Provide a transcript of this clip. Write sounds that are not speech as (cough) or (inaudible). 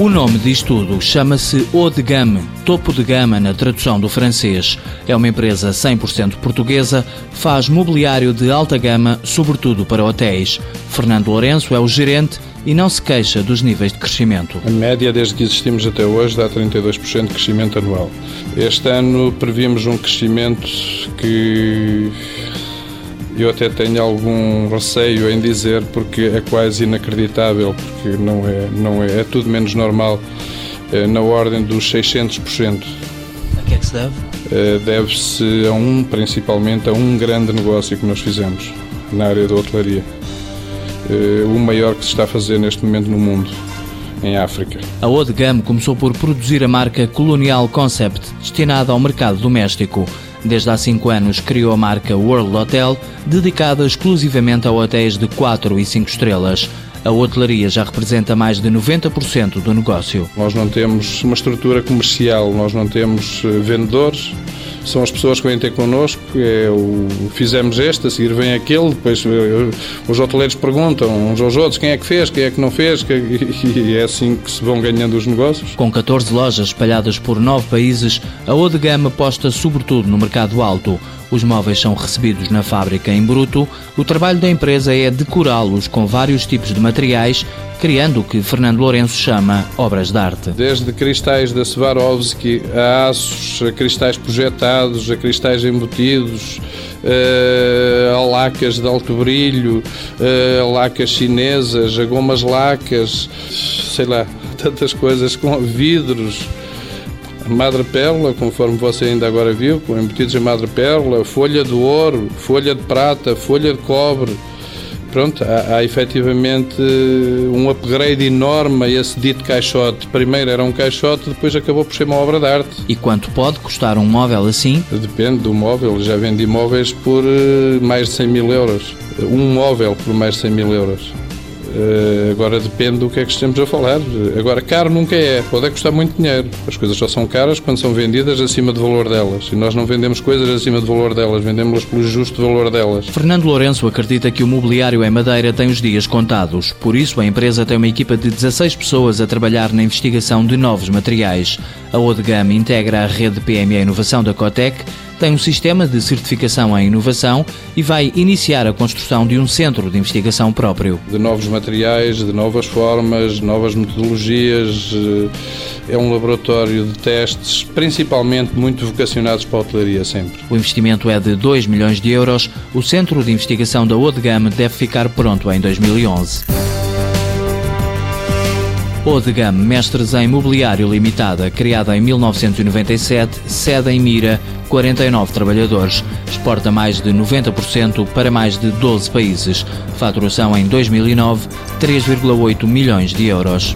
O nome diz tudo, chama-se Haut de Gamme, topo de gama na tradução do francês. É uma empresa 100% portuguesa, faz mobiliário de alta gama, sobretudo para hotéis. Fernando Lourenço é o gerente e não se queixa dos níveis de crescimento. A média desde que existimos até hoje dá 32% de crescimento anual. Este ano prevíamos um crescimento que eu até tenho algum receio em dizer porque é quase inacreditável, porque não é, não é, é tudo menos normal, é na ordem dos 600%. A que é que se deve? É, deve-se a um, principalmente, a um grande negócio que nós fizemos na área da hotelaria. É, o maior que se está a fazer neste momento no mundo em África. A Odegam começou por produzir a marca Colonial Concept, destinada ao mercado doméstico. Desde há cinco anos criou a marca World Hotel, dedicada exclusivamente a hotéis de 4 e 5 estrelas. A hotelaria já representa mais de 90% do negócio. Nós não temos uma estrutura comercial, nós não temos eh, vendedores, são as pessoas que vêm ter connosco. É o, fizemos este, a seguir vem aquele, depois os hoteleiros perguntam uns aos outros quem é que fez, quem é que não fez, (laughs) e é assim que se vão ganhando os negócios. Com 14 lojas espalhadas por nove países, a Ode Gama aposta sobretudo no mercado alto. Os móveis são recebidos na fábrica em bruto. O trabalho da empresa é decorá-los com vários tipos de materiais criando o que Fernando Lourenço chama obras de arte. Desde cristais da Swarovski a aços, a cristais projetados, a cristais embutidos, uh, a lacas de alto brilho, a lacas chinesas, a gomas lacas, sei lá, (laughs) tantas coisas com vidros madrepérola, conforme você ainda agora viu, com embutidos em madrepérola, folha de ouro, folha de prata, folha de cobre, pronto, há, há efetivamente um upgrade enorme a esse dito caixote. Primeiro era um caixote, depois acabou por ser uma obra de arte. E quanto pode custar um móvel assim? Depende do móvel. Já vendi móveis por eh, mais de 100 mil euros. Um móvel por mais de 100 mil euros. Uh, agora depende do que é que estamos a falar. Agora, caro nunca é, pode é custar muito dinheiro. As coisas só são caras quando são vendidas acima do valor delas. E nós não vendemos coisas acima do valor delas, vendemos-las pelo justo valor delas. Fernando Lourenço acredita que o mobiliário em Madeira tem os dias contados. Por isso, a empresa tem uma equipa de 16 pessoas a trabalhar na investigação de novos materiais. A Odegam integra a rede PME Inovação da Cotec tem um sistema de certificação em inovação e vai iniciar a construção de um centro de investigação próprio. De novos materiais, de novas formas, novas metodologias. Eh, é um laboratório de testes, principalmente muito vocacionados para a hotelaria sempre. O investimento é de 2 milhões de euros. O centro de investigação da Odegam deve ficar pronto em 2011. Odegam Mestres em Mobiliário Limitada, criada em 1997, sede em Mira, 49 trabalhadores. Exporta mais de 90% para mais de 12 países. Faturação em 2009, 3,8 milhões de euros.